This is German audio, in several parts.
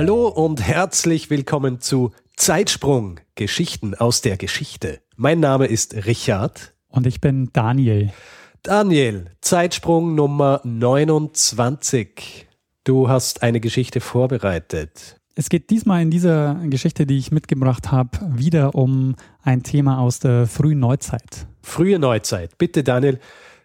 Hallo und herzlich willkommen zu Zeitsprung, Geschichten aus der Geschichte. Mein Name ist Richard. Und ich bin Daniel. Daniel, Zeitsprung Nummer 29. Du hast eine Geschichte vorbereitet. Es geht diesmal in dieser Geschichte, die ich mitgebracht habe, wieder um ein Thema aus der frühen Neuzeit. Frühe Neuzeit. Bitte, Daniel,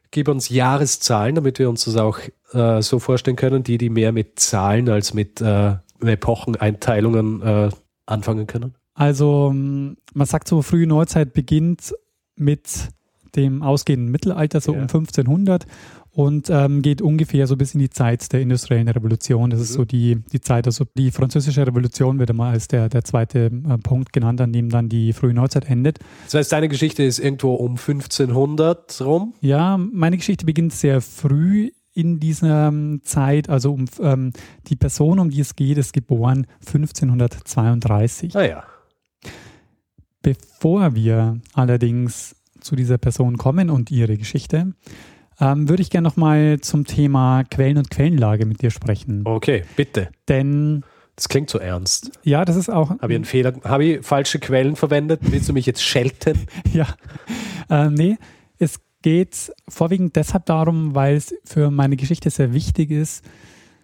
gib uns Jahreszahlen, damit wir uns das auch äh, so vorstellen können, die, die mehr mit Zahlen als mit äh, Epocheneinteilungen äh, anfangen können? Also man sagt so, frühe Neuzeit beginnt mit dem ausgehenden Mittelalter, so ja. um 1500 und ähm, geht ungefähr so bis in die Zeit der industriellen Revolution. Das mhm. ist so die, die Zeit, also die französische Revolution wird immer als der, der zweite äh, Punkt genannt, an dem dann die frühe Neuzeit endet. Das heißt, deine Geschichte ist irgendwo um 1500 rum? Ja, meine Geschichte beginnt sehr früh in dieser ähm, Zeit, also um ähm, die Person, um die es geht, ist geboren 1532. Ah ja. Bevor wir allerdings zu dieser Person kommen und ihre Geschichte, ähm, würde ich gerne nochmal zum Thema Quellen und Quellenlage mit dir sprechen. Okay, bitte. Denn das klingt so ernst. Ja, das ist auch. Habe ich einen Fehler? Habe ich falsche Quellen verwendet? Willst du mich jetzt schelten? ja. Äh, nee, es geht vorwiegend deshalb darum, weil es für meine Geschichte sehr wichtig ist,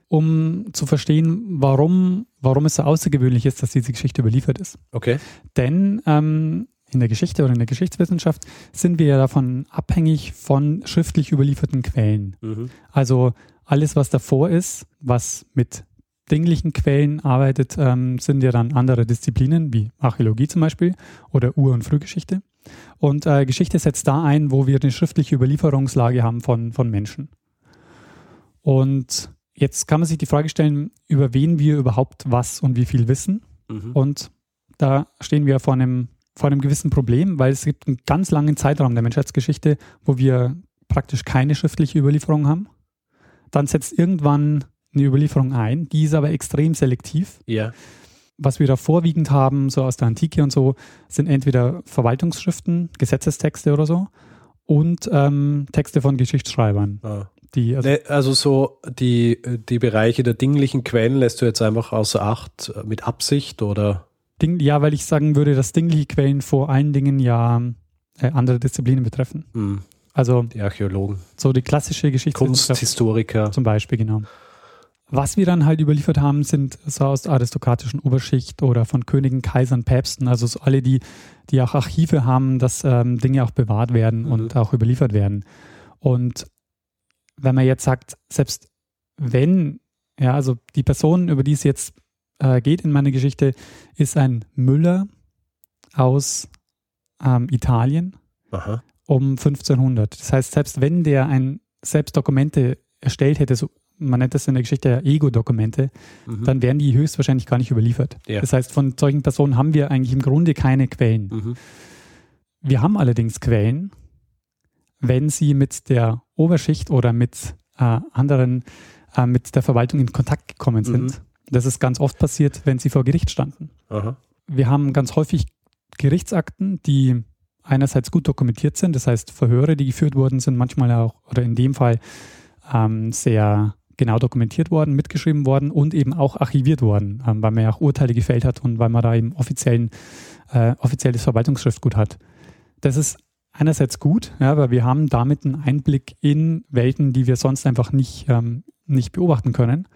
um zu verstehen, warum, warum es so außergewöhnlich ist, dass diese Geschichte überliefert ist. Okay. Denn ähm, in der Geschichte oder in der Geschichtswissenschaft sind wir ja davon abhängig von schriftlich überlieferten Quellen. Mhm. Also alles, was davor ist, was mit dinglichen Quellen arbeitet, ähm, sind ja dann andere Disziplinen, wie Archäologie zum Beispiel oder Ur- und Frühgeschichte. Und äh, Geschichte setzt da ein, wo wir eine schriftliche Überlieferungslage haben von, von Menschen. Und jetzt kann man sich die Frage stellen, über wen wir überhaupt was und wie viel wissen. Mhm. Und da stehen wir vor einem, vor einem gewissen Problem, weil es gibt einen ganz langen Zeitraum der Menschheitsgeschichte, wo wir praktisch keine schriftliche Überlieferung haben. Dann setzt irgendwann eine Überlieferung ein, die ist aber extrem selektiv. Ja was wir da vorwiegend haben, so aus der Antike und so, sind entweder Verwaltungsschriften, Gesetzestexte oder so und ähm, Texte von Geschichtsschreibern. Ah. Die, also, nee, also, so die, die Bereiche der dinglichen Quellen lässt du jetzt einfach außer Acht äh, mit Absicht oder? Ding, ja, weil ich sagen würde, dass dingliche Quellen vor allen Dingen ja äh, andere Disziplinen betreffen. Mhm. Also die Archäologen. So die klassische Geschichte. Kunsthistoriker. Zum Beispiel, genau. Was wir dann halt überliefert haben, sind so aus der aristokratischen Oberschicht oder von Königen, Kaisern, Päpsten, also so alle, die, die auch Archive haben, dass ähm, Dinge auch bewahrt werden mhm. und auch überliefert werden. Und wenn man jetzt sagt, selbst wenn, ja, also die Person, über die es jetzt äh, geht in meiner Geschichte, ist ein Müller aus ähm, Italien Aha. um 1500. Das heißt, selbst wenn der ein selbst Dokumente erstellt hätte, so man nennt das in der Geschichte Ego-Dokumente, mhm. dann werden die höchstwahrscheinlich gar nicht überliefert. Ja. Das heißt, von solchen Personen haben wir eigentlich im Grunde keine Quellen. Mhm. Wir haben allerdings Quellen, wenn sie mit der Oberschicht oder mit äh, anderen, äh, mit der Verwaltung in Kontakt gekommen sind. Mhm. Das ist ganz oft passiert, wenn sie vor Gericht standen. Aha. Wir haben ganz häufig Gerichtsakten, die einerseits gut dokumentiert sind, das heißt Verhöre, die geführt wurden, sind manchmal auch, oder in dem Fall ähm, sehr genau dokumentiert worden, mitgeschrieben worden und eben auch archiviert worden, ähm, weil man ja auch Urteile gefällt hat und weil man da eben offiziellen, äh, offizielles Verwaltungsschriftgut hat. Das ist einerseits gut, ja, weil wir haben damit einen Einblick in Welten, die wir sonst einfach nicht, ähm, nicht beobachten können.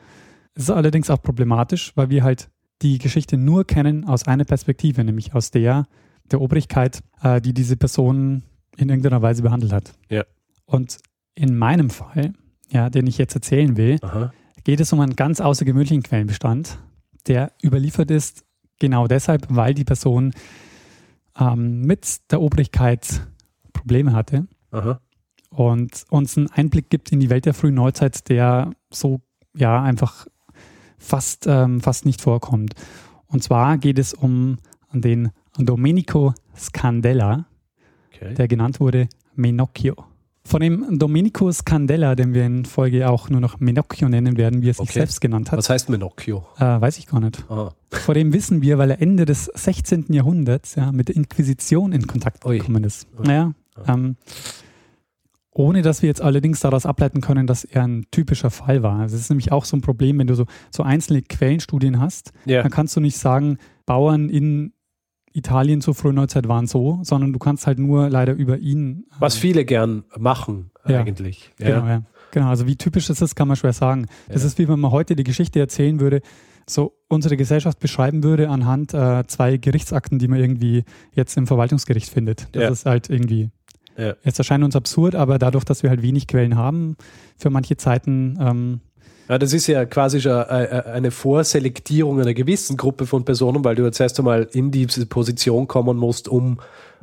Es ist allerdings auch problematisch, weil wir halt die Geschichte nur kennen aus einer Perspektive, nämlich aus der der Obrigkeit, äh, die diese Person in irgendeiner Weise behandelt hat. Ja. Und in meinem Fall ja, den ich jetzt erzählen will, Aha. geht es um einen ganz außergewöhnlichen Quellenbestand, der überliefert ist genau deshalb, weil die Person ähm, mit der Obrigkeit Probleme hatte Aha. und uns einen Einblick gibt in die Welt der frühen Neuzeit, der so ja einfach fast, ähm, fast nicht vorkommt. Und zwar geht es um den Domenico Scandella, okay. der genannt wurde Menocchio. Von dem Domenico Scandella, den wir in Folge auch nur noch Menocchio nennen werden, wie er sich okay. selbst genannt hat. Was heißt Menocchio? Äh, weiß ich gar nicht. Aha. Vor dem wissen wir, weil er Ende des 16. Jahrhunderts ja, mit der Inquisition in Kontakt gekommen ist. Ui. Naja, ähm, ohne dass wir jetzt allerdings daraus ableiten können, dass er ein typischer Fall war. Also es ist nämlich auch so ein Problem, wenn du so, so einzelne Quellenstudien hast, yeah. dann kannst du nicht sagen, Bauern in Italien zur frühen Neuzeit waren so, sondern du kannst halt nur leider über ihn. Ähm, Was viele gern machen, ja, eigentlich. Ja. Genau, ja. Genau, also wie typisch das ist, kann man schwer sagen. Das ist wie wenn man heute die Geschichte erzählen würde, so unsere Gesellschaft beschreiben würde anhand äh, zwei Gerichtsakten, die man irgendwie jetzt im Verwaltungsgericht findet. Das ist halt irgendwie. Ja. Jetzt erscheint uns absurd, aber dadurch, dass wir halt wenig Quellen haben für manche Zeiten, ähm, ja, das ist ja quasi schon äh, äh, eine Vorselektierung einer gewissen Gruppe von Personen, weil du jetzt erst einmal in diese Position kommen musst, um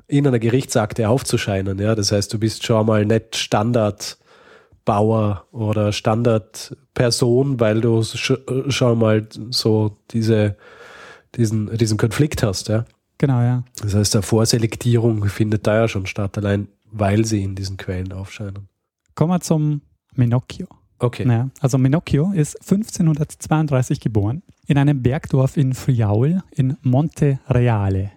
in einer Gerichtsakte aufzuscheinen. Ja, das heißt, du bist schon mal nicht Standardbauer oder Standardperson, weil du schon mal so diese, diesen, diesen Konflikt hast. Ja. Genau, ja. Das heißt, eine Vorselektierung findet da ja schon statt, allein weil sie in diesen Quellen aufscheinen. Kommen wir zum Menocchio. Okay. Naja, also Menocchio ist 1532 geboren in einem Bergdorf in Friaul in Monte Reale.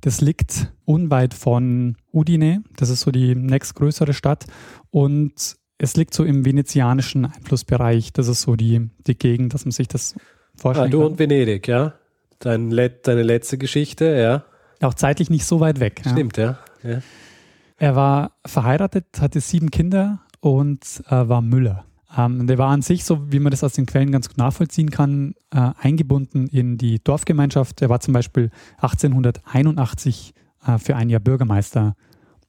Das liegt unweit von Udine, das ist so die nächstgrößere Stadt und es liegt so im venezianischen Einflussbereich. Das ist so die, die Gegend, dass man sich das vorstellen ah, du kann. und Venedig, ja? Dein deine letzte Geschichte, ja? Auch zeitlich nicht so weit weg. Stimmt, ja. ja. Er war verheiratet, hatte sieben Kinder und äh, war Müller. Ähm, der war an sich, so wie man das aus den Quellen ganz gut nachvollziehen kann, äh, eingebunden in die Dorfgemeinschaft. Er war zum Beispiel 1881 äh, für ein Jahr Bürgermeister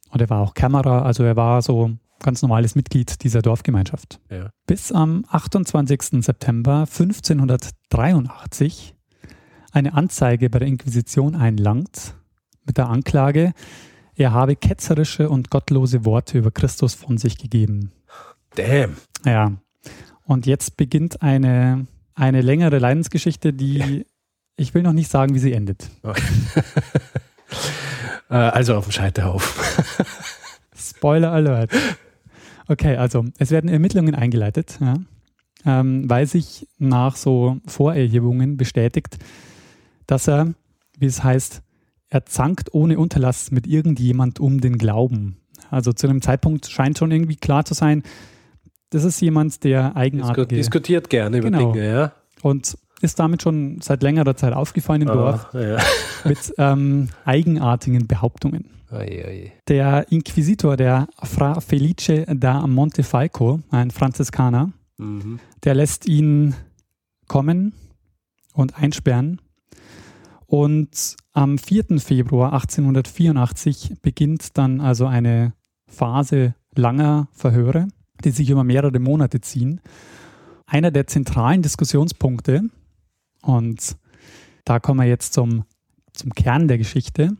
und er war auch Kämmerer, also er war so ganz normales Mitglied dieser Dorfgemeinschaft. Ja. Bis am 28. September 1583 eine Anzeige bei der Inquisition einlangt mit der Anklage, er habe ketzerische und gottlose Worte über Christus von sich gegeben. Damn. Ja. Und jetzt beginnt eine, eine längere Leidensgeschichte, die ich will noch nicht sagen, wie sie endet. Okay. Äh, also auf dem Scheiterhaufen. Spoiler Alert. Okay, also es werden Ermittlungen eingeleitet, ja, ähm, weil sich nach so Vorerhebungen bestätigt, dass er, wie es heißt, er zankt ohne Unterlass mit irgendjemand um den Glauben. Also zu einem Zeitpunkt scheint schon irgendwie klar zu sein, das ist jemand, der eigenartige... Diskutiert gerne über genau. Dinge, ja. Und ist damit schon seit längerer Zeit aufgefallen im ah, Dorf ja. mit ähm, eigenartigen Behauptungen. Oi, oi. Der Inquisitor, der Fra Felice da Montefalco, ein Franziskaner, mhm. der lässt ihn kommen und einsperren und am 4. Februar 1884 beginnt dann also eine Phase langer Verhöre, die sich über mehrere Monate ziehen. Einer der zentralen Diskussionspunkte, und da kommen wir jetzt zum, zum Kern der Geschichte,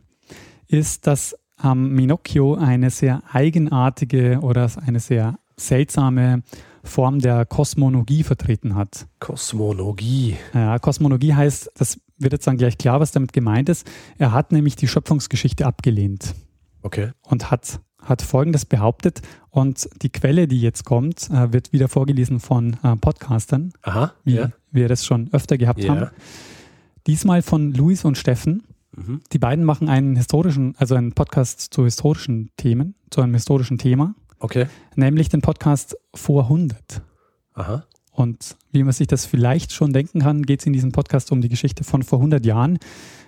ist, dass ähm, Minocchio eine sehr eigenartige oder eine sehr seltsame Form der Kosmologie vertreten hat. Kosmologie. Ja, Kosmologie heißt, das wird jetzt dann gleich klar, was damit gemeint ist. Er hat nämlich die Schöpfungsgeschichte abgelehnt. Okay. Und hat, hat Folgendes behauptet. Und die Quelle, die jetzt kommt, äh, wird wieder vorgelesen von äh, Podcastern, Aha, wie ja. wir das schon öfter gehabt ja. haben. Diesmal von Luis und Steffen. Mhm. Die beiden machen einen historischen, also einen Podcast zu historischen Themen, zu einem historischen Thema. Okay. Nämlich den Podcast vor 100. Aha. Und wie man sich das vielleicht schon denken kann, geht es in diesem Podcast um die Geschichte von vor 100 Jahren.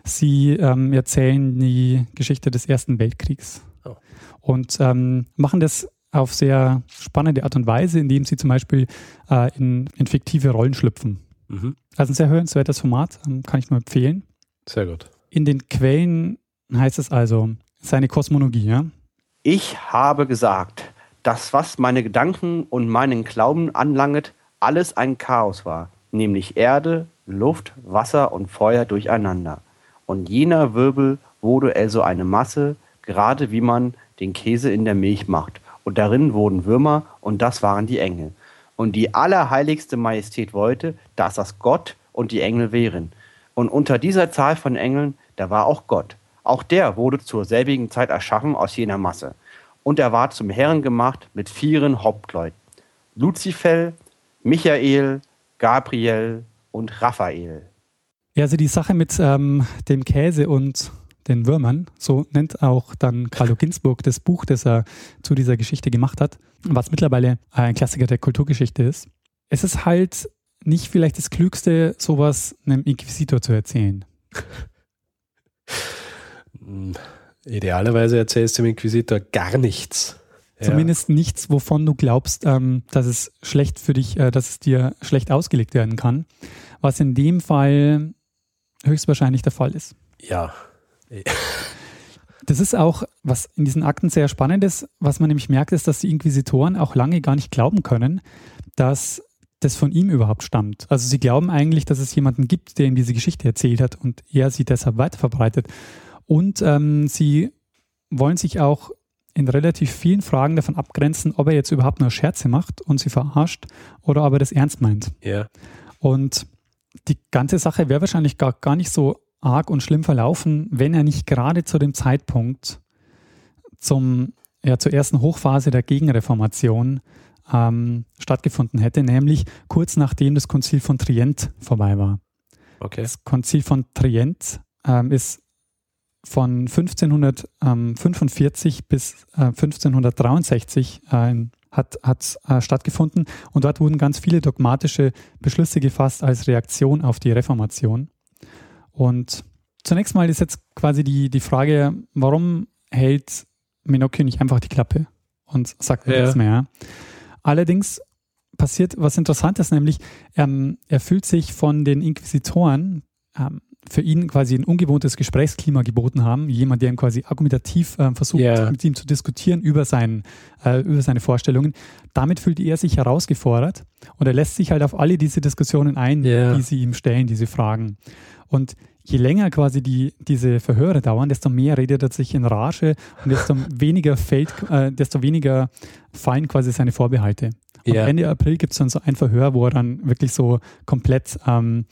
Sie ähm, erzählen die Geschichte des Ersten Weltkriegs oh. und ähm, machen das auf sehr spannende Art und Weise, indem sie zum Beispiel äh, in, in, fiktive Rollen schlüpfen. Mhm. Also ein sehr hörenswertes Format, ähm, kann ich nur empfehlen. Sehr gut. In den Quellen heißt es also, seine Kosmologie. Ja? Ich habe gesagt, dass was meine Gedanken und meinen Glauben anlanget, alles ein Chaos war, nämlich Erde, Luft, Wasser und Feuer durcheinander. Und jener Wirbel wurde also eine Masse, gerade wie man den Käse in der Milch macht. Und darin wurden Würmer, und das waren die Engel. Und die allerheiligste Majestät wollte, dass das Gott und die Engel wären. Und unter dieser Zahl von Engeln, da war auch Gott. Auch der wurde zur selbigen Zeit erschaffen aus jener Masse. Und er war zum Herrn gemacht mit vieren Hauptleuten. Luzifer, Michael, Gabriel und Raphael. Ja, also die Sache mit ähm, dem Käse und den Würmern, so nennt auch dann Carlo Ginzburg das Buch, das er zu dieser Geschichte gemacht hat, was mittlerweile ein Klassiker der Kulturgeschichte ist. Es ist halt nicht vielleicht das Klügste, sowas einem Inquisitor zu erzählen. Idealerweise erzählst du dem Inquisitor gar nichts. Zumindest ja. nichts, wovon du glaubst, ähm, dass es schlecht für dich, äh, dass es dir schlecht ausgelegt werden kann. Was in dem Fall höchstwahrscheinlich der Fall ist. Ja. Das ist auch, was in diesen Akten sehr spannend ist, was man nämlich merkt, ist, dass die Inquisitoren auch lange gar nicht glauben können, dass das von ihm überhaupt stammt. Also sie glauben eigentlich, dass es jemanden gibt, der ihm diese Geschichte erzählt hat und er sie deshalb weiterverbreitet. Und ähm, sie wollen sich auch in relativ vielen Fragen davon abgrenzen, ob er jetzt überhaupt nur Scherze macht und sie verarscht oder ob er das ernst meint. Ja. Und die ganze Sache wäre wahrscheinlich gar, gar nicht so arg und schlimm verlaufen, wenn er nicht gerade zu dem Zeitpunkt zum, ja, zur ersten Hochphase der Gegenreformation ähm, stattgefunden hätte, nämlich kurz nachdem das Konzil von Trient vorbei war. Okay. Das Konzil von Trient ähm, ist von 1545 bis äh, 1563 äh, hat, hat äh, stattgefunden und dort wurden ganz viele dogmatische Beschlüsse gefasst als Reaktion auf die Reformation. Und zunächst mal ist jetzt quasi die, die Frage, warum hält Minocchio nicht einfach die Klappe und sagt ja. nichts mehr? Allerdings passiert was Interessantes, nämlich ähm, er fühlt sich von den Inquisitoren ähm, für ihn quasi ein ungewohntes Gesprächsklima geboten haben. Jemand, der ihm quasi argumentativ äh, versucht, yeah. mit ihm zu diskutieren über, sein, äh, über seine Vorstellungen. Damit fühlt er sich herausgefordert und er lässt sich halt auf alle diese Diskussionen ein, yeah. die sie ihm stellen, diese Fragen. Und je länger quasi die, diese Verhöre dauern, desto mehr redet er sich in Rage und desto weniger fällt, äh, desto weniger fallen quasi seine Vorbehalte. Und yeah. Ende April gibt es dann so ein Verhör, wo er dann wirklich so komplett ähm,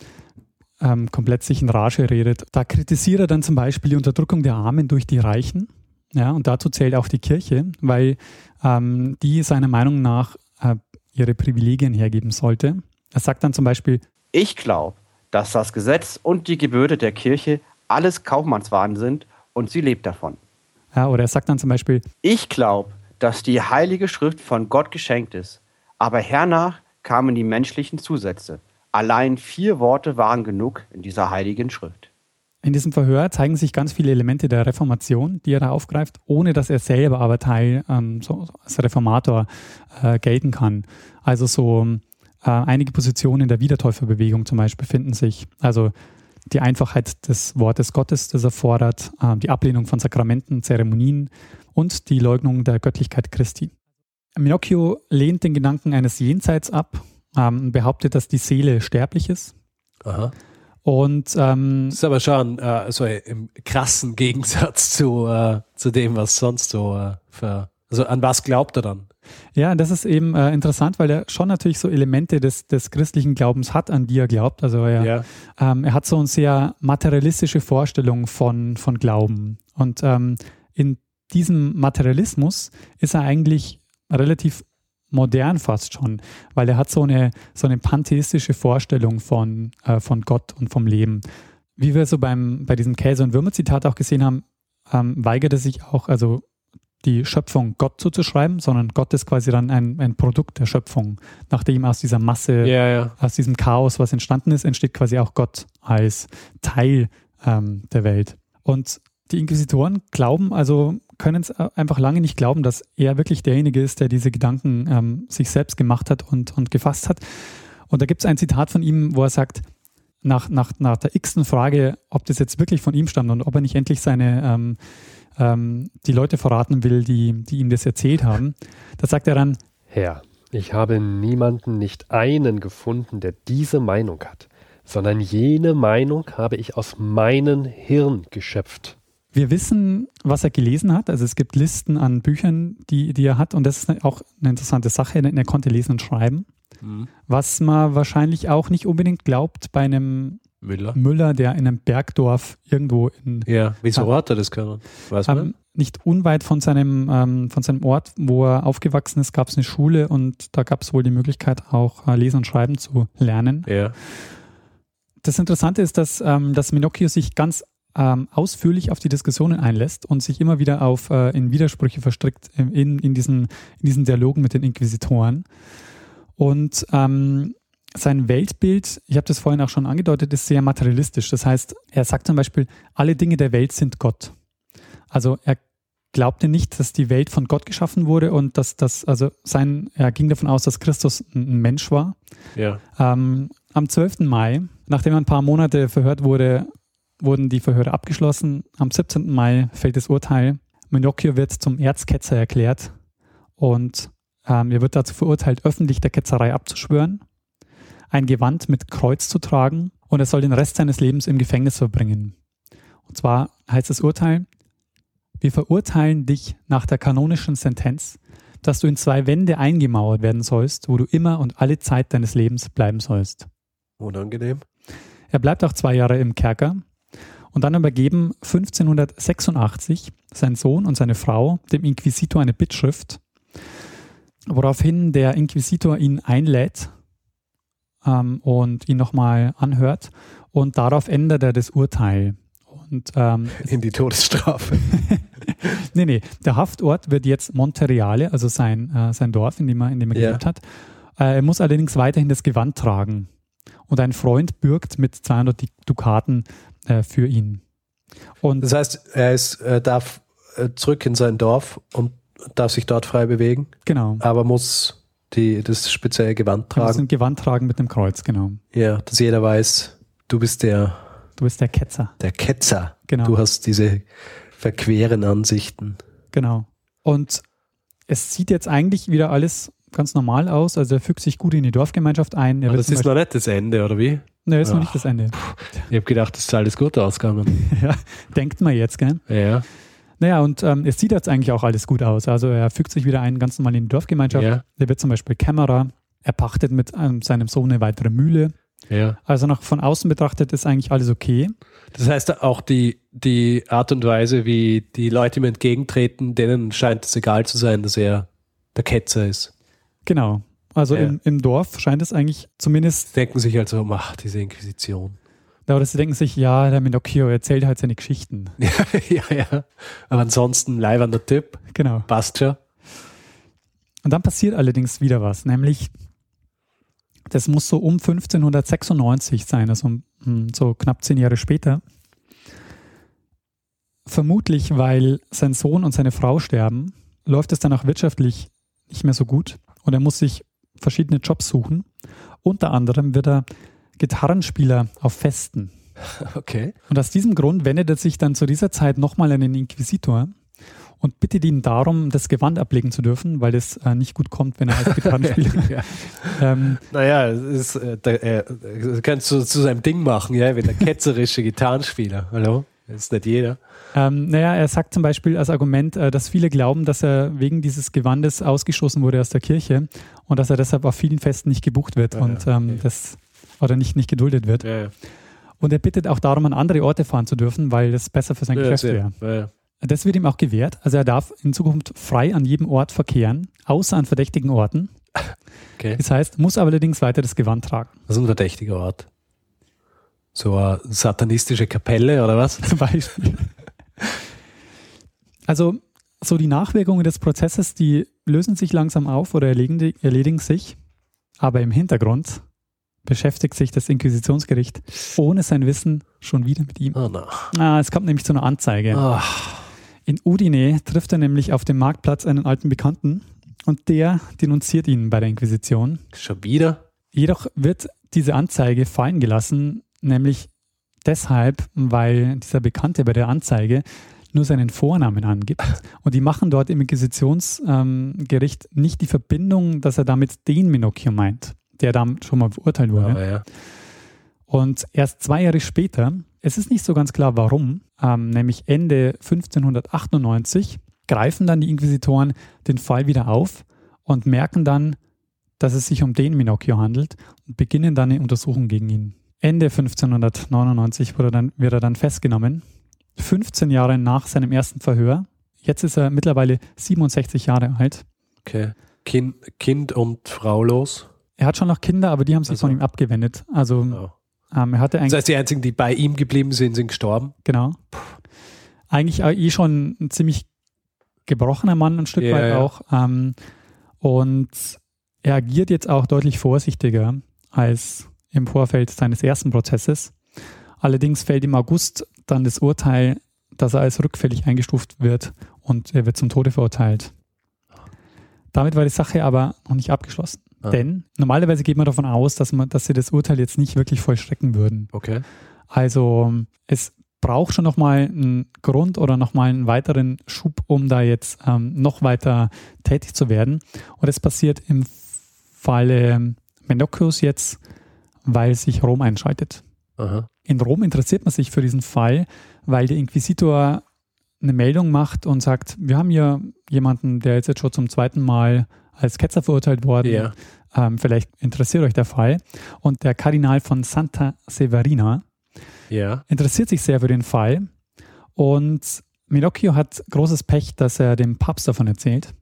ähm, komplett sich in Rage redet. Da kritisiert er dann zum Beispiel die Unterdrückung der Armen durch die Reichen. Ja, und dazu zählt auch die Kirche, weil ähm, die seiner Meinung nach äh, ihre Privilegien hergeben sollte. Er sagt dann zum Beispiel, ich glaube, dass das Gesetz und die Gebürde der Kirche alles Kaufmannswaren sind und sie lebt davon. Ja, oder er sagt dann zum Beispiel, ich glaube, dass die Heilige Schrift von Gott geschenkt ist, aber hernach kamen die menschlichen Zusätze. Allein vier Worte waren genug in dieser heiligen Schrift. In diesem Verhör zeigen sich ganz viele Elemente der Reformation, die er da aufgreift, ohne dass er selber aber Teil ähm, so als Reformator äh, gelten kann. Also so äh, einige Positionen der Wiedertäuferbewegung zum Beispiel finden sich. Also die Einfachheit des Wortes Gottes, das er fordert, äh, die Ablehnung von Sakramenten, Zeremonien und die Leugnung der Göttlichkeit Christi. Minocchio lehnt den Gedanken eines Jenseits ab ähm, behauptet, dass die Seele sterblich ist. Aha. Und ähm, das ist aber schon äh, so im krassen Gegensatz zu, äh, zu dem, was sonst so äh, für. Also an was glaubt er dann? Ja, das ist eben äh, interessant, weil er schon natürlich so Elemente des, des christlichen Glaubens hat, an die er glaubt. Also er, ja. ähm, er hat so eine sehr materialistische Vorstellung von, von Glauben. Und ähm, in diesem Materialismus ist er eigentlich relativ modern fast schon, weil er hat so eine, so eine pantheistische Vorstellung von, äh, von Gott und vom Leben. Wie wir so beim, bei diesem Käse- und Würmer-Zitat auch gesehen haben, ähm, weigert er sich auch, also die Schöpfung Gott zuzuschreiben, sondern Gott ist quasi dann ein, ein Produkt der Schöpfung. Nachdem aus dieser Masse, ja, ja. aus diesem Chaos, was entstanden ist, entsteht quasi auch Gott als Teil ähm, der Welt. Und die Inquisitoren glauben also können es äh, einfach lange nicht glauben, dass er wirklich derjenige ist, der diese Gedanken ähm, sich selbst gemacht hat und, und gefasst hat. Und da gibt es ein Zitat von ihm, wo er sagt, nach, nach, nach der x-ten Frage, ob das jetzt wirklich von ihm stammt und ob er nicht endlich seine ähm, ähm, die Leute verraten will, die, die ihm das erzählt haben, da sagt er dann, Herr, ich habe niemanden, nicht einen gefunden, der diese Meinung hat, sondern jene Meinung habe ich aus meinem Hirn geschöpft. Wir wissen, was er gelesen hat. Also es gibt Listen an Büchern, die, die er hat. Und das ist auch eine interessante Sache, denn er konnte lesen und schreiben. Mhm. Was man wahrscheinlich auch nicht unbedingt glaubt bei einem Müller. Müller, der in einem Bergdorf irgendwo in Ja, wieso hat er das können? Weiß man? ähm, nicht unweit von seinem, ähm, von seinem Ort, wo er aufgewachsen ist, gab es eine Schule und da gab es wohl die Möglichkeit, auch äh, Lesen und Schreiben zu lernen. ja. Das Interessante ist, dass, ähm, dass Minocchio sich ganz ähm, ausführlich auf die Diskussionen einlässt und sich immer wieder auf äh, in Widersprüche verstrickt in, in, in, diesen, in diesen Dialogen mit den Inquisitoren. Und ähm, sein Weltbild, ich habe das vorhin auch schon angedeutet, ist sehr materialistisch. Das heißt, er sagt zum Beispiel, alle Dinge der Welt sind Gott. Also er glaubte nicht, dass die Welt von Gott geschaffen wurde und dass das, also sein, er ging davon aus, dass Christus ein ein Mensch war. Ja. Ähm, am 12. Mai, nachdem er ein paar Monate verhört wurde, wurden die Verhöre abgeschlossen. Am 17. Mai fällt das Urteil. Minocchio wird zum Erzketzer erklärt und ähm, er wird dazu verurteilt, öffentlich der Ketzerei abzuschwören, ein Gewand mit Kreuz zu tragen und er soll den Rest seines Lebens im Gefängnis verbringen. Und zwar heißt das Urteil, wir verurteilen dich nach der kanonischen Sentenz, dass du in zwei Wände eingemauert werden sollst, wo du immer und alle Zeit deines Lebens bleiben sollst. Unangenehm. Er bleibt auch zwei Jahre im Kerker und dann übergeben 1586 sein Sohn und seine Frau dem Inquisitor eine Bittschrift, woraufhin der Inquisitor ihn einlädt ähm, und ihn nochmal anhört und darauf ändert er das Urteil. Und ähm, In die Todesstrafe. nee, nee, der Haftort wird jetzt Montereale, also sein, äh, sein Dorf, in dem er, in dem er Ja. gelebt hat. Äh, er muss allerdings weiterhin das Gewand tragen. Und ein Freund bürgt mit 200 Di- Dukaten äh, für ihn. Und Das heißt, er ist, er darf äh, zurück in sein Dorf und darf sich dort frei bewegen, genau, aber muss die, das spezielle Gewand er muss tragen. ein Gewand tragen mit einem Kreuz, genau. Ja, dass jeder weiß, du bist der, Du bist der Ketzer, der Ketzer. genau. Du hast diese verqueren Ansichten. Genau. Und es sieht jetzt eigentlich wieder alles ganz normal aus. Also er fügt sich gut in die Dorfgemeinschaft ein. Er Aber wird das ist noch nicht das Ende, oder wie? nee, ist noch Ah. nicht das Ende. Ich habe gedacht, das ist alles gut ausgegangen. ja, denkt man jetzt, gell? Ja, Naja, und ähm, es sieht jetzt eigentlich auch alles gut aus. Also er fügt sich wieder ein, ganz normal in die Dorfgemeinschaft. ja, Er wird zum Beispiel Kämmerer. Er pachtet mit ähm, seinem Sohn eine weitere Mühle. ja. Also nach von außen betrachtet ist eigentlich alles okay. Das heißt auch die, die Art und Weise, wie die Leute ihm entgegentreten, denen scheint es egal zu sein, dass er der Ketzer ist. Genau. Also Ja. im, im Dorf scheint es eigentlich zumindest, Denken sich also, ach, diese Inquisition. oder sie denken sich, ja, der Minocchio erzählt halt seine Geschichten. Ja, ja, ja. Aber ansonsten leibender Typ, Genau. passt schon. Und dann passiert allerdings wieder was, nämlich das muss so um 1596 sein, also hm, so knapp zehn Jahre später. Vermutlich, weil sein Sohn und seine Frau sterben, läuft es dann auch wirtschaftlich nicht mehr so gut und er muss sich verschiedene Jobs suchen. Unter anderem wird er Gitarrenspieler auf Festen. Okay. Und aus diesem Grund wendet er sich dann zu dieser Zeit nochmal an den Inquisitor und bittet ihn darum, das Gewand ablegen zu dürfen, weil es äh, nicht gut kommt, wenn er als Gitarrenspieler. ja. ähm, Naja, ist, äh, der, äh, das kannst du zu seinem Ding machen, ja, wie der ketzerische Gitarrenspieler. Hallo? Das ist nicht jeder. Ähm, naja, er sagt zum Beispiel als Argument, äh, dass viele glauben, dass er wegen dieses Gewandes ausgestoßen wurde aus der Kirche und dass er deshalb auf vielen Festen nicht gebucht wird Ah, und ja, ähm, okay. das oder nicht, nicht geduldet wird. Ja, ja. Und er bittet auch darum, an andere Orte fahren zu dürfen, weil das besser für sein Ja, Geschäft wäre. Ja, ja. Das wird ihm auch gewährt. Also er darf in Zukunft frei an jedem Ort verkehren, außer an verdächtigen Orten. Okay. Das heißt, muss allerdings weiter das Gewand tragen. Das ist ein verdächtiger Ort. So eine satanistische Kapelle oder was? Zum Beispiel. Also so die Nachwirkungen des Prozesses, die lösen sich langsam auf oder erledigen, erledigen sich. Aber im Hintergrund beschäftigt sich das Inquisitionsgericht ohne sein Wissen schon wieder mit ihm. Oh, na. Ah, es kommt nämlich zu einer Anzeige. Ah, In Udine trifft er nämlich auf dem Marktplatz einen alten Bekannten und der denunziert ihn bei der Inquisition. schon wieder? Jedoch wird diese Anzeige fallen gelassen, nämlich deshalb, weil dieser Bekannte bei der Anzeige nur seinen Vornamen angibt. Und die machen dort im Inquisitionsgericht nicht die Verbindung, dass er damit den Minocchio meint, der da schon mal verurteilt wurde. Aber ja. Und erst zwei Jahre später, es ist nicht so ganz klar warum, ähm, nämlich Ende 1598, greifen dann die Inquisitoren den Fall wieder auf und merken dann, dass es sich um den Minocchio handelt und beginnen dann eine Untersuchung gegen ihn. Ende 1599 wurde dann, wird er dann festgenommen. 15 Jahre nach seinem ersten Verhör. Jetzt ist er mittlerweile 67 Jahre alt. Okay. Kind, kind und Frau los. Er hat schon noch Kinder, aber die haben sich Also. von ihm abgewendet. Also Oh. ähm, er hatte Das eigentlich, heißt, die einzigen, die bei ihm geblieben sind, sind gestorben. genau, eigentlich auch eh schon ein ziemlich gebrochener Mann, ein Stück Ja, weit auch. Ähm, und er agiert jetzt auch deutlich vorsichtiger als im Vorfeld seines ersten Prozesses. Allerdings fällt im August dann das Urteil, dass er als rückfällig eingestuft wird und er wird zum Tode verurteilt. Damit war die Sache aber noch nicht abgeschlossen. Ah. Denn normalerweise geht man davon aus, dass, man, dass sie das Urteil jetzt nicht wirklich vollstrecken würden. Okay. Also es braucht schon nochmal einen Grund oder nochmal einen weiteren Schub, um da jetzt ähm, noch weiter tätig zu werden. Und es passiert im Falle Menocius jetzt, weil sich Rom einschaltet. Aha. In Rom interessiert man sich für diesen Fall, weil der Inquisitor eine Meldung macht und sagt, wir haben hier jemanden, der ist jetzt schon zum zweiten Mal als Ketzer verurteilt worden. Ja. Ähm, vielleicht interessiert euch der Fall. Und der Kardinal von Santa Severina Ja. interessiert sich sehr für den Fall. Und Minocchio hat großes Pech, dass er dem Papst davon erzählt.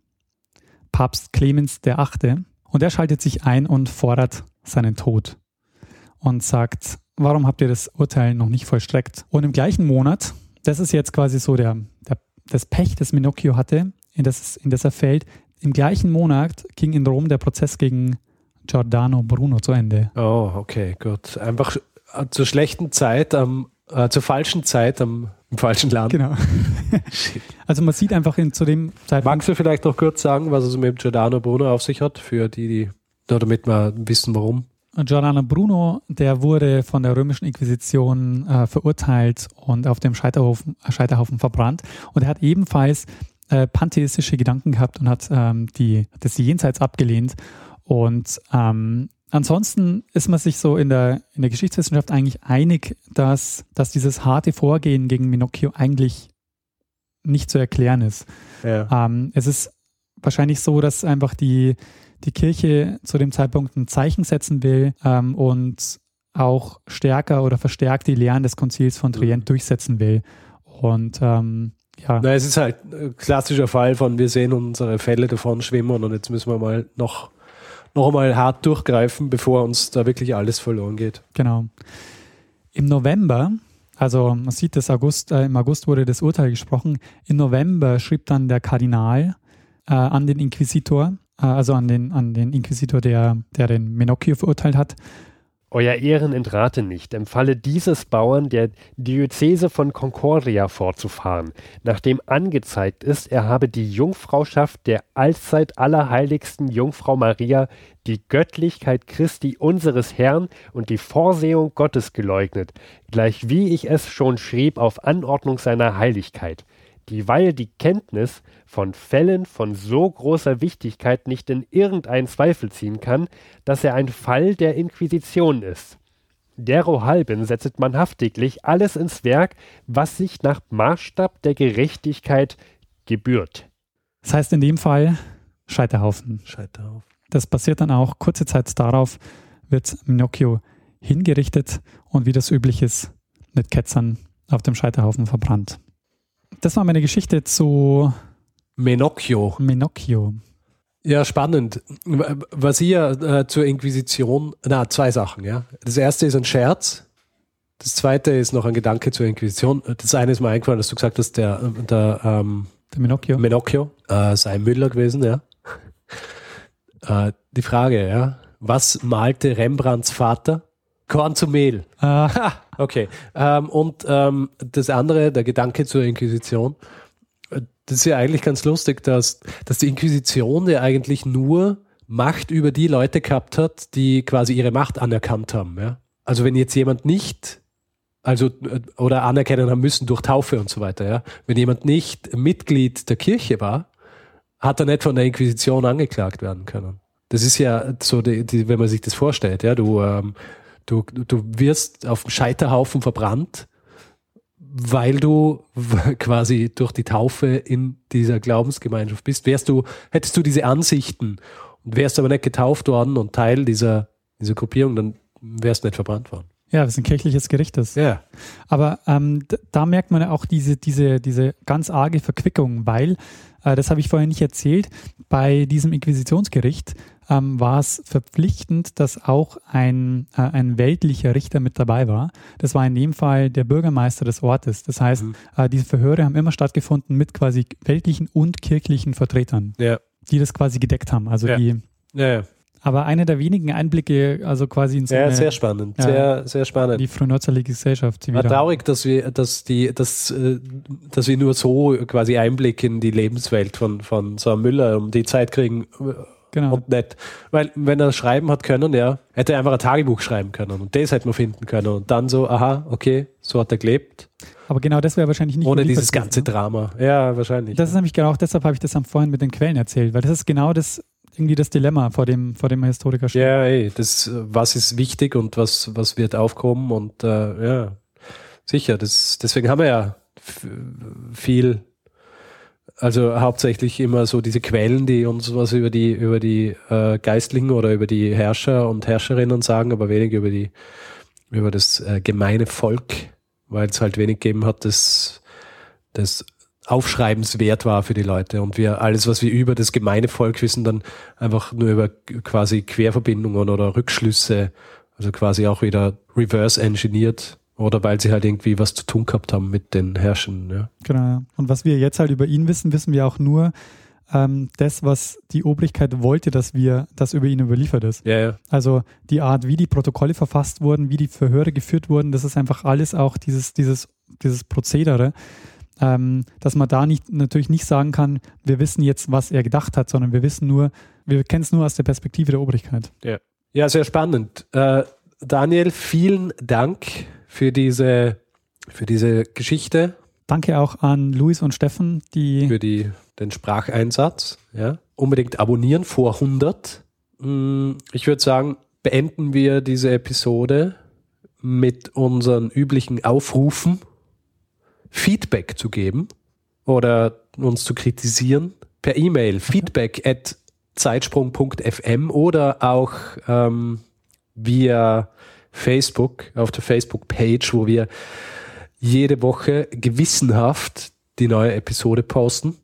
Papst Clemens VIII. Und er schaltet sich ein und fordert seinen Tod. Und sagt, warum habt ihr das Urteil noch nicht vollstreckt? Und im gleichen Monat, das ist jetzt quasi so der, der, das Pech, das Minocchio hatte, in das, in das er fällt, im gleichen Monat ging in Rom der Prozess gegen Giordano Bruno zu Ende. Oh, okay, gut. Einfach äh, zur schlechten Zeit, am, äh, zur falschen Zeit am im falschen Land. Genau. Also man sieht einfach in, zu dem Zeitpunkt, Magst du vielleicht noch kurz sagen, was es mit Giordano Bruno auf sich hat, für die, die, nur damit wir wissen, warum? Giordano Bruno, der wurde von der römischen Inquisition äh, verurteilt und auf dem Scheiterhaufen, äh, Scheiterhaufen verbrannt. Und er hat ebenfalls äh, pantheistische Gedanken gehabt und hat ähm, die, das Jenseits abgelehnt. Und ähm, ansonsten ist man sich so in der, in der Geschichtswissenschaft eigentlich einig, dass, dass dieses harte Vorgehen gegen Minocchio eigentlich nicht zu erklären ist. Ja. Ähm, es ist wahrscheinlich so, dass einfach die, die Kirche zu dem Zeitpunkt ein Zeichen setzen will ähm, und auch stärker oder verstärkt die Lehren des Konzils von Trient durchsetzen will. Und ähm, ja, Na, es ist halt ein klassischer Fall von, wir sehen unsere Fälle davon schwimmen und jetzt müssen wir mal noch, noch einmal hart durchgreifen, bevor uns da wirklich alles verloren geht. genau. Im November, also man sieht, das August, äh, im August wurde das Urteil gesprochen. Im November schrieb dann der Kardinal äh, an den Inquisitor, äh, also an den, an den Inquisitor, der, der den Menocchio verurteilt hat, Euer Ehren entrate nicht, im Falle dieses Bauern der Diözese von Concordia fortzufahren, nachdem angezeigt ist, er habe die Jungfrauschaft der allzeit allerheiligsten Jungfrau Maria, die Göttlichkeit Christi unseres Herrn und die Vorsehung Gottes geleugnet, gleich wie ich es schon schrieb auf Anordnung seiner Heiligkeit dieweil die Kenntnis von Fällen von so großer Wichtigkeit nicht in irgendeinen Zweifel ziehen kann, dass er ein Fall der Inquisition ist. Derohalben setzet man haftiglich alles ins Werk, was sich nach Maßstab der Gerechtigkeit gebührt. Das heißt in dem Fall Scheiterhaufen. Scheiterhaufen. Das passiert dann auch. Kurze Zeit darauf wird Minocchio hingerichtet und wie das üblich ist, mit Ketzern auf dem Scheiterhaufen verbrannt. Das war meine Geschichte zu Menocchio. Minocchio. Ja, spannend. Was hier äh, zur Inquisition, na, zwei Sachen, ja. Das erste ist ein Scherz. Das zweite ist noch ein Gedanke zur Inquisition. Das eine ist mir eingefallen, dass du gesagt hast, der, der ähm, Der Minocchio. Menocchio äh, sei Müller gewesen, ja. äh, die Frage, ja. Was malte Rembrandts Vater? Korn zu Mehl. Äh, Okay. Ähm, und ähm, das andere, der Gedanke zur Inquisition, das ist ja eigentlich ganz lustig, dass, dass die Inquisition ja eigentlich nur Macht über die Leute gehabt hat, die quasi ihre Macht anerkannt haben. Ja? Also wenn jetzt jemand nicht, also oder anerkennen haben müssen durch Taufe und so weiter, ja, wenn jemand nicht Mitglied der Kirche war, hat er nicht von der Inquisition angeklagt werden können. Das ist ja so, die, die, wenn man sich das vorstellt, ja, du ähm, Du, du wirst auf dem Scheiterhaufen verbrannt, weil du quasi durch die Taufe in dieser Glaubensgemeinschaft bist. Wärst du, hättest du diese Ansichten und wärst aber nicht getauft worden und Teil dieser, dieser Gruppierung, dann wärst du nicht verbrannt worden. Ja, das ist ein kirchliches Gericht. Das. Ja. Aber ähm, da merkt man ja auch diese, diese, diese ganz arge Verquickung, weil, äh, das habe ich vorher nicht erzählt, bei diesem Inquisitionsgericht ähm, war es verpflichtend, dass auch ein, äh, ein weltlicher Richter mit dabei war. Das war in dem Fall der Bürgermeister des Ortes. Das heißt, mhm. äh, diese Verhöre haben immer stattgefunden mit quasi weltlichen und kirchlichen Vertretern, ja. die das quasi gedeckt haben. Also ja. die ja, aber einer der wenigen Einblicke, also quasi in so ja, eine, sehr spannend, ja, sehr, sehr spannend. Die frühneuzeitliche Gesellschaft. War traurig, dass wir, dass die, dass, äh, dass wir nur so quasi Einblick in die Lebenswelt von, von so einem Müller um die Zeit kriegen. Genau. Und nicht. Weil, wenn er schreiben hat können, ja, hätte er einfach ein Tagebuch schreiben können und das hätte man finden können und dann so, aha, okay, so hat er gelebt. Aber genau das wäre wahrscheinlich nicht Ohne dieses ganze ne? Drama. Ja, wahrscheinlich. Das ist nämlich genau auch deshalb habe ich das am vorhin mit den Quellen erzählt, weil das ist genau das, irgendwie das Dilemma vor dem, vor dem Historiker steht. Ja, ey, das, was ist wichtig und was, was wird aufkommen und äh, ja, sicher, das, deswegen haben wir ja viel, also hauptsächlich immer so diese Quellen, die uns was über die, über die äh, Geistlichen oder über die Herrscher und Herrscherinnen sagen, aber wenig über die, über das äh, gemeine Volk, weil es halt wenig gegeben hat, das, das aufschreibenswert war für die Leute. Und wir alles, was wir über das gemeine Volk wissen, dann einfach nur über quasi Querverbindungen oder Rückschlüsse, also quasi auch wieder reverse engineert oder weil sie halt irgendwie was zu tun gehabt haben mit den Herrschern. Ja. Genau. Und was wir jetzt halt über ihn wissen, wissen wir auch nur ähm, das, was die Obrigkeit wollte, dass wir, das über ihn überliefert ist. Ja, ja. Also die Art, wie die Protokolle verfasst wurden, wie die Verhöre geführt wurden, das ist einfach alles auch dieses, dieses, dieses Prozedere ähm, dass man da nicht, natürlich nicht sagen kann, wir wissen jetzt, was er gedacht hat, sondern wir wissen nur, wir kennen es nur aus der Perspektive der Obrigkeit. Ja, ja sehr spannend. Äh, Daniel, vielen Dank für diese, für diese Geschichte. Danke auch an Luis und Steffen, die. Für die, den Spracheinsatz. Ja. Unbedingt abonnieren vor 100. Mm, ich würde sagen, beenden wir diese Episode mit unseren üblichen Aufrufen Feedback zu geben oder uns zu kritisieren per E-Mail feedback at zeitsprung.fm oder auch ähm, via Facebook auf der Facebook-Page, wo wir jede Woche gewissenhaft die neue Episode posten.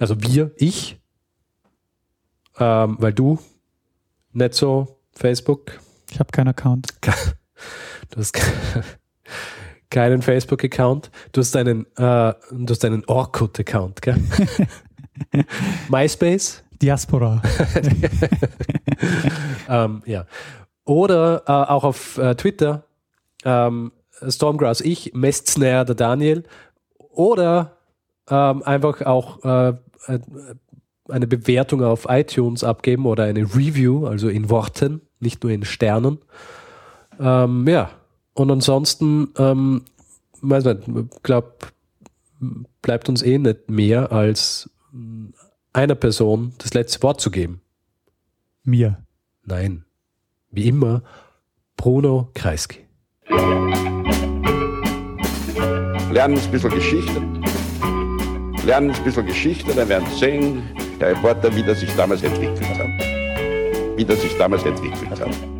Also wir, ich, ähm, weil du nicht so Facebook. Ich habe keinen Account. Du hast keinen Facebook-Account. Du hast einen, äh, du hast einen Orkut-Account, gell? MySpace? Diaspora. ähm, ja. Oder äh, auch auf äh, Twitter, ähm, Stormgrass ich, Mestsnare der Daniel. Oder ähm, einfach auch äh, äh, eine Bewertung auf iTunes abgeben oder eine Review, also in Worten, nicht nur in Sternen. Ähm, ja, und ansonsten, ähm, weiß nicht, glaube, bleibt uns eh nicht mehr als einer Person das letzte Wort zu geben. Mir. Nein. Wie immer, Bruno Kreisky. Lernen ein bisschen Geschichte. Lernen ein bisschen Geschichte, dann werden Sie sehen, der Reporter, wie das sich damals entwickelt hat. Wie das sich damals entwickelt hat.